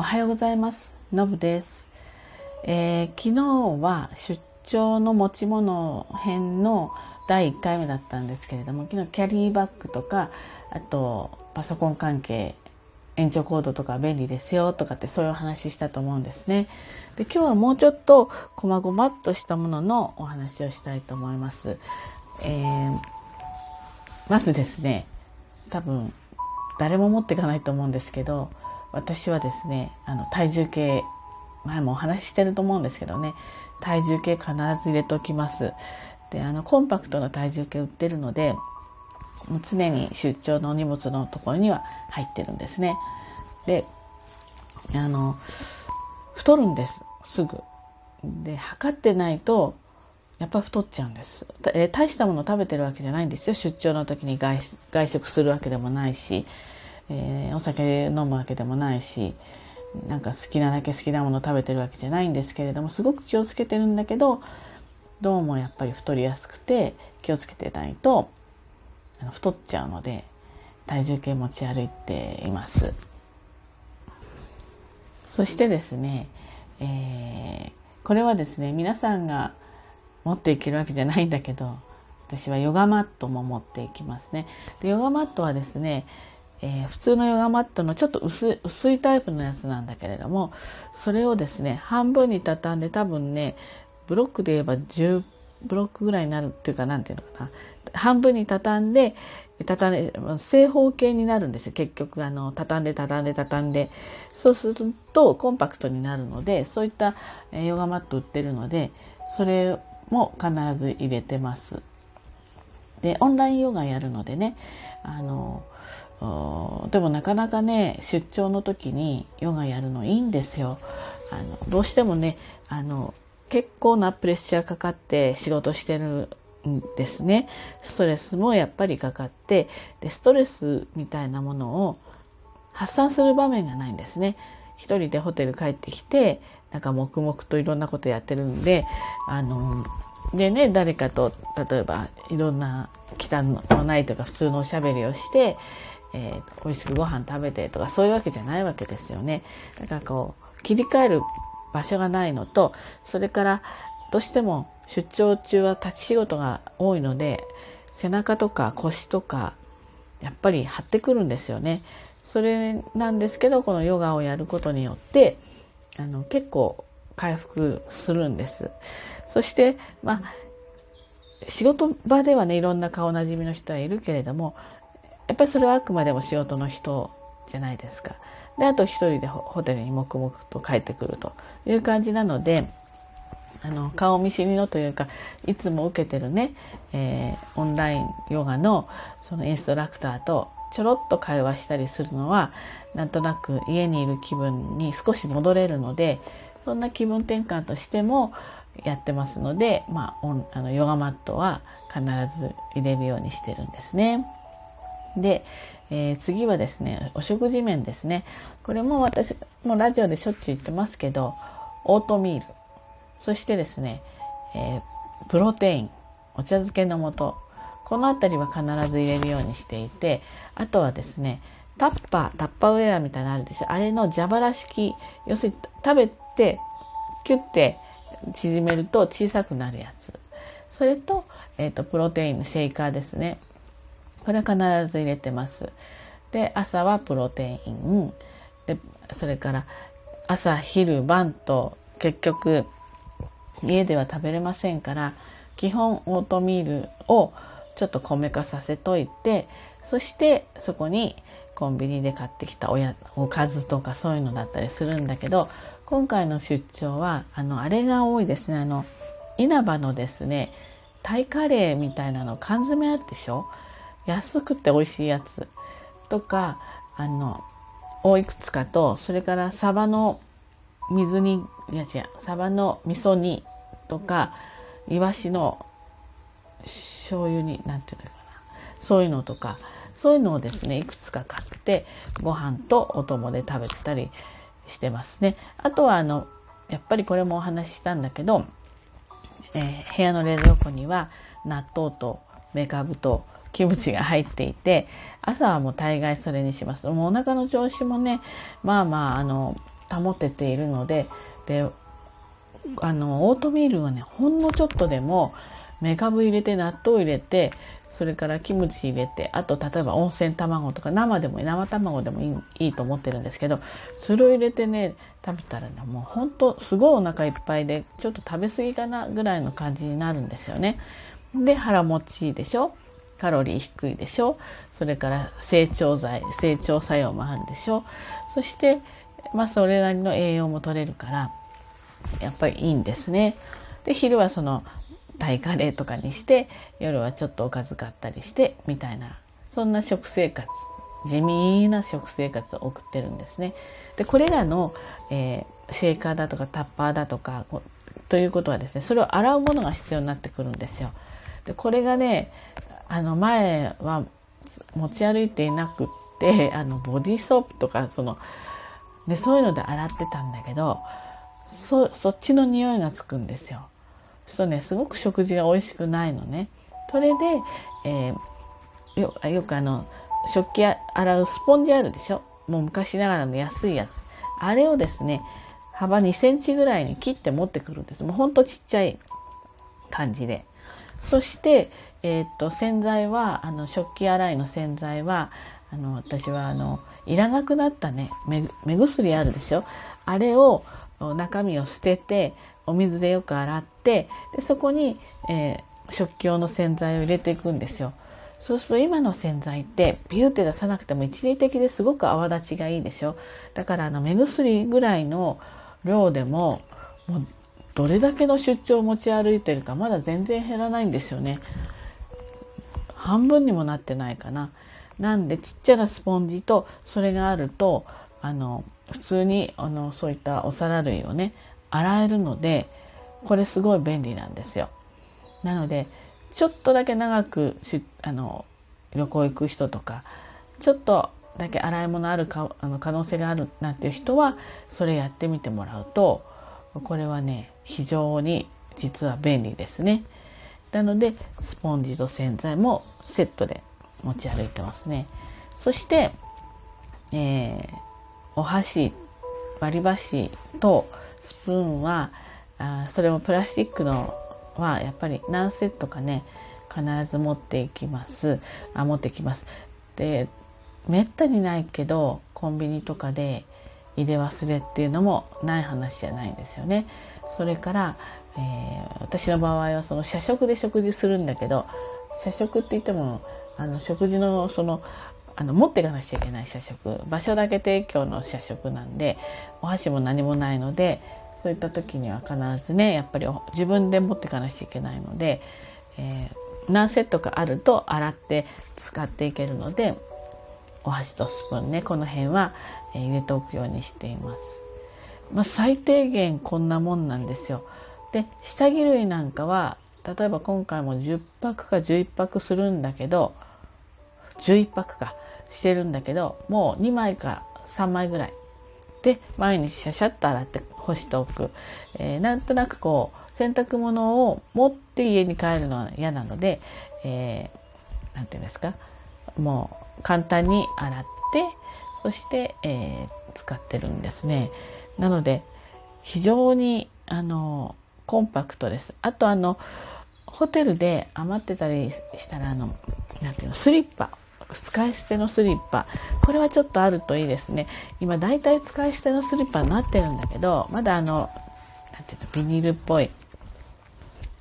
おはようございます。のぶです、えー、昨日は出張の持ち物編の第1回目だったんですけれども、昨日キャリーバッグとか、あとパソコン関係、延長コードとか便利ですよとかってそういうお話したと思うんですね。で今日はもうちょっとこまごまっとしたもののお話をしたいと思います。えー、まずですね、多分誰も持っていかないと思うんですけど、私はですねあの体重計前もお話ししてると思うんですけどね体重計必ず入れておきます。であのコンパクトな体重計売ってるのでもう常に出張の荷物のところには入ってるんですね。であの太るんですすぐ。で測ってないとやっぱ太っちゃうんです、え大したもの食べてるわけじゃないんですよ。出張の時に外食するわけでもないし。えー、お酒飲むわけでもないしなんか好きなだけ好きなもの食べてるわけじゃないんですけれどもすごく気をつけてるんだけどどうもやっぱり太りやすくて気をつけてないと太っちゃうので体重計持ち歩いています。そしてですね、えー、これはですね皆さんが持っていけるわけじゃないんだけど私はヨガマットも持っていきますね。でヨガマットはですねえー、普通のヨガマットのちょっと薄いタイプのやつなんだけれどもそれをですね半分に畳んで多分ねブロックで言えば10ブロックぐらいになるっていうか何ていうのかな。半分に畳んで畳んで正方形になるんですよ。結局あの畳んで畳んで畳んで。そうするとコンパクトになるのでそういったヨガマット売ってるのでそれも必ず入れてます。でオンラインヨガやるのでねあのでもなかなかね出張の時にヨガやるのいいんですよ。あのどうしてもねあの結構なプレッシャーかかって仕事してるんですね。ストレスもやっぱりかかってでストレスみたいなものを発散する場面がないんですね。一人でホテル帰ってきてなんか黙々といろんなことやってるんであのでね誰かと例えばいろんな汚のないとか普通のおしゃべりをしてえー、美味しくご飯食べてとかそういうわけじゃないわけですよね。だからこう切り替える場所がないのとそれからどうしても出張中は立ち仕事が多いので背中とか腰とかやっぱり張ってくるんですよね。それなんですけどこのヨガをやることによってあの結構回復するんです。そしてまあ仕事場ではねいろんな顔なじみの人はいるけれどもやっぱりそれはあくまでも仕事の人じゃないですか。であと一人でホテルに黙々と帰ってくるという感じなのであの顔見知りのというかいつも受けてるね、えー、オンラインヨガのそのインストラクターとちょろっと会話したりするのはなんとなく家にいる気分に少し戻れるのでそんな気分転換としてもやってますので、まあ、あのヨガマットは必ず入れるようにしてるんですね。で、えー、次はですねお食事面ですね。これも私もうラジオでしょっちゅう言ってますけどオートミール。そしてですね、えー、プロテイン。お茶漬けの素。この辺りは必ず入れるようにしていてあとはですねタッパータッパーウェアみたいなのあるでしょ。あれの蛇腹式。要するに食べてキュッて縮めると小さくなるやつ。それと,、えーとプロテインのシェイカーですね。これは必ず入れてます。で朝はプロテイン。でそれから朝昼晩と結局家では食べれませんから基本オートミールをちょっと米化させといてそしてそこにコンビニで買ってきたおやおかずとかそういうのだったりするんだけど今回の出張はあのあれが多いですね。あの稲葉のですねタイカレーみたいなの缶詰あるでしょ？安くて美味しいやつとかあのをいくつかとそれからサバの水煮いや違うサバの味噌煮とかイワシの醤油に何て言うのかなそういうのとかそういうのをですねいくつか買ってご飯とお供で食べたりしてますね。あとはあのやっぱりこれもお話ししたんだけど、えー、部屋の冷蔵庫には納豆とめかぶとキムチが入っていて朝はもう大概それにしますもうお腹の調子もねまあまああの保てているのでであのオートミールはねほんのちょっとでもめかぶ入れて納豆入れてそれからキムチ入れてあと例えば温泉卵とか生でも生卵でもいいいいと思ってるんですけどそれを入れてね食べたらねもうほんとすごいお腹いっぱいでちょっと食べ過ぎかなぐらいの感じになるんですよね。で腹持ちいいでしょカロリー低いでしょ？それから成長剤成長作用もあるでしょ？そしてまあそれなりの栄養も取れるからやっぱりいいんですね。で昼はそのタイカレーとかにして夜はちょっとおかず買ったりしてみたいなそんな食生活地味な食生活を送ってるんですね。でこれらの、えー、シェーカーだとかタッパーだとかということはですねそれを洗うものが必要になってくるんですよ。でこれがねあの前は持ち歩いていなくって あのボディーソープとかそのでそういうので洗ってたんだけどそそっちの匂いがつくんですよ。そうねすごく食事が美味しくないのね。それで、えー、よよくあの食器洗うスポンジあるでしょ？もう昔ながらの安いやつあれをですね幅2センチぐらいに切って持ってくるんですもうほんとちっちゃい感じでそして、えー、っと洗剤はあの食器洗いの洗剤はあの私はあのいらなくなったね目薬あるでしょ？あれを中身を捨ててお水でよく洗ってでそこに、えー、食器用の洗剤を入れていくんですよ。そうすると今の洗剤ってビューって出さなくても一時的ですごく泡立ちがいいでしょ？だからあの目薬ぐらいの量でももうどれだけの出張を持ち歩いてるかまだ全然減らないんですよね半分にもなってないかななんでちっちゃなスポンジとそれがあるとあの普通にあのそういったお皿類をね洗えるのでこれすごい便利なんですよ。なのでちょっとだけ長くしあの旅行行く人とかちょっとだけ洗い物あるかあの可能性があるなんていう人はそれやってみてもらうとこれはね非常に実は便利ですね。なのでスポンジと洗剤もセットで持ち歩いてますね。そして、えー、お箸割り箸とスプーンはあそれもプラスチックのはやっぱり何セットかね必ず持っていきますあ持ってきますでめったにないけどコンビニとかで入れ忘れっていうのもない話じゃないんですよねそれから、えー、私の場合はその社食で食事するんだけど社食って言ってもあの食事のそのあの持っていかなくちゃいけない社食場所だけ提供の社食なんでお箸も何もないのでそういった時には必ずねやっぱり自分で持っていかなくちゃいけないので、えー、何セットかあると洗って使っていけるのでお箸とスプーンねこの辺は、入れておくようにしています。まあ、最低限こんなもんなんですよ。で下着類なんかは例えば今回も10泊か11泊するんだけど11泊かしてるんだけどもう2枚か3枚ぐらいで毎日シャシャッと洗って干しておく、えー、なんとなくこう洗濯物を持って家に帰るのは嫌なので何、えー、て言うんですか？もう簡単に洗ってそして、えー、使ってるんですね。なので非常にあのコンパクトです。あとあのホテルで余ってたりしたらあのなんていうのスリッパ使い捨てのスリッパ。これはちょっとあるといいですね。今だいたい使い捨てのスリッパになってるんだけどまだあのなんていうのビニールっぽい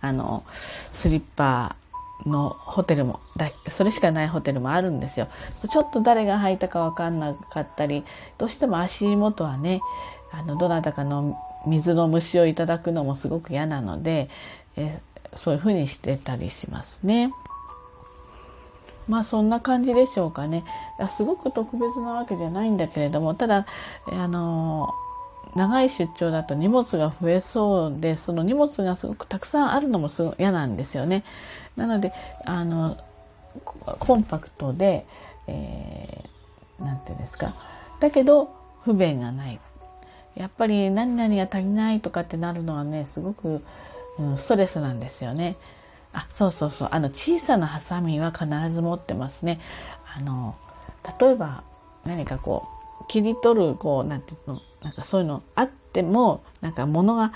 あのスリッパのホテルもだそれしかないホテルもあるんですよ。ちょっと誰が履いたか分かんなかったりどうしても足元はねあのどなたかの水の虫をいただくのもすごく嫌なので、えそういうふうにしてたりしますね。まあそんな感じでしょうかね。すごく特別なわけじゃないんだけれどもただあの長い出張だと荷物が増えそうでその荷物がすごくたくさんあるのもすご嫌なんですよね。なのであのコンパクトで何、えー、て言うんですかだけど不便がない。やっぱり何々が足りないとかってなるのはねすごく、うん、ストレスなんですよね。あそうそうそうあの小さなハサミは必ず持ってますね。あの例えば何かこう切り取るこうなんていうのなんかそういうのあってもなんか物が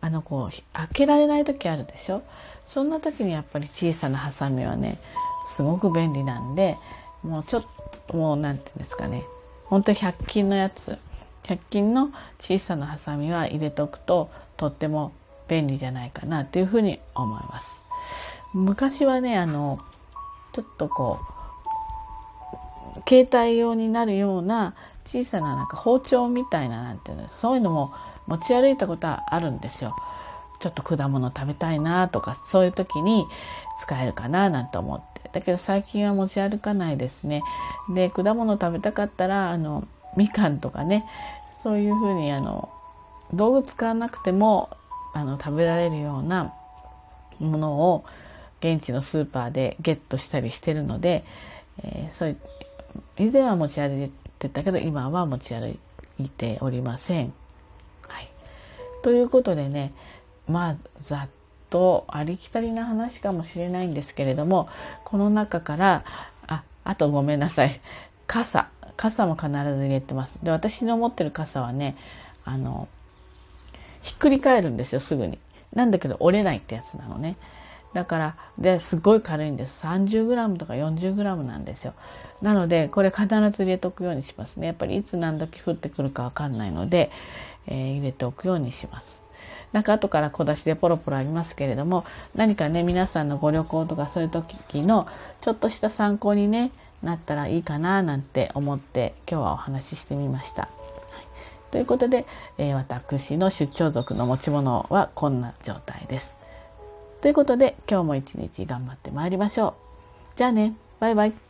あのこう開けられない時あるでしょそんな時にやっぱり小さなハサミはねすごく便利なんでもうちょっともう何て言うんですかね本当に100均のやつ100均の小さなハサミは入れておくととっても便利じゃないかなというふうに思います。昔はねあのちょっとこう携帯用になるような小さななんか包丁みたいななんていうのそういうのも持ち歩いたことはあるんですよ。ちょっと果物食べたいなとかそういう時に使えるかななんて思ってだけど最近は持ち歩かないですね。で果物食べたかったらあのみかんとかねそういうふうにあの道具使わなくてもあの食べられるようなものを現地のスーパーでゲットしたりしてるので、えー、そう以前は持ち歩いてたけど今は持ち歩いておりません。はい、ということでねまあざっとありきたりな話かもしれないんですけれどもこの中からああとごめんなさい。傘。傘も必ず入れてます。で私の持ってる傘はねあのひっくり返るんですよすぐに。なんだけど折れないってやつなのね。だからですごい軽いんです 30g とか 40g なんですよなのでこれ必ず入れておくようにしますねやっぱりいつ何時降ってくるか分かんないので、えー、入れておくようにしますなんか後から小出しでポロポロありますけれども何かね皆さんのご旅行とかそういう時のちょっとした参考に、ね、なったらいいかななんて思って今日はお話ししてみました。ということで、えー、私の出張族の持ち物はこんな状態です。ということで今日も一日頑張ってまいりましょう。じゃあね、バイバイ。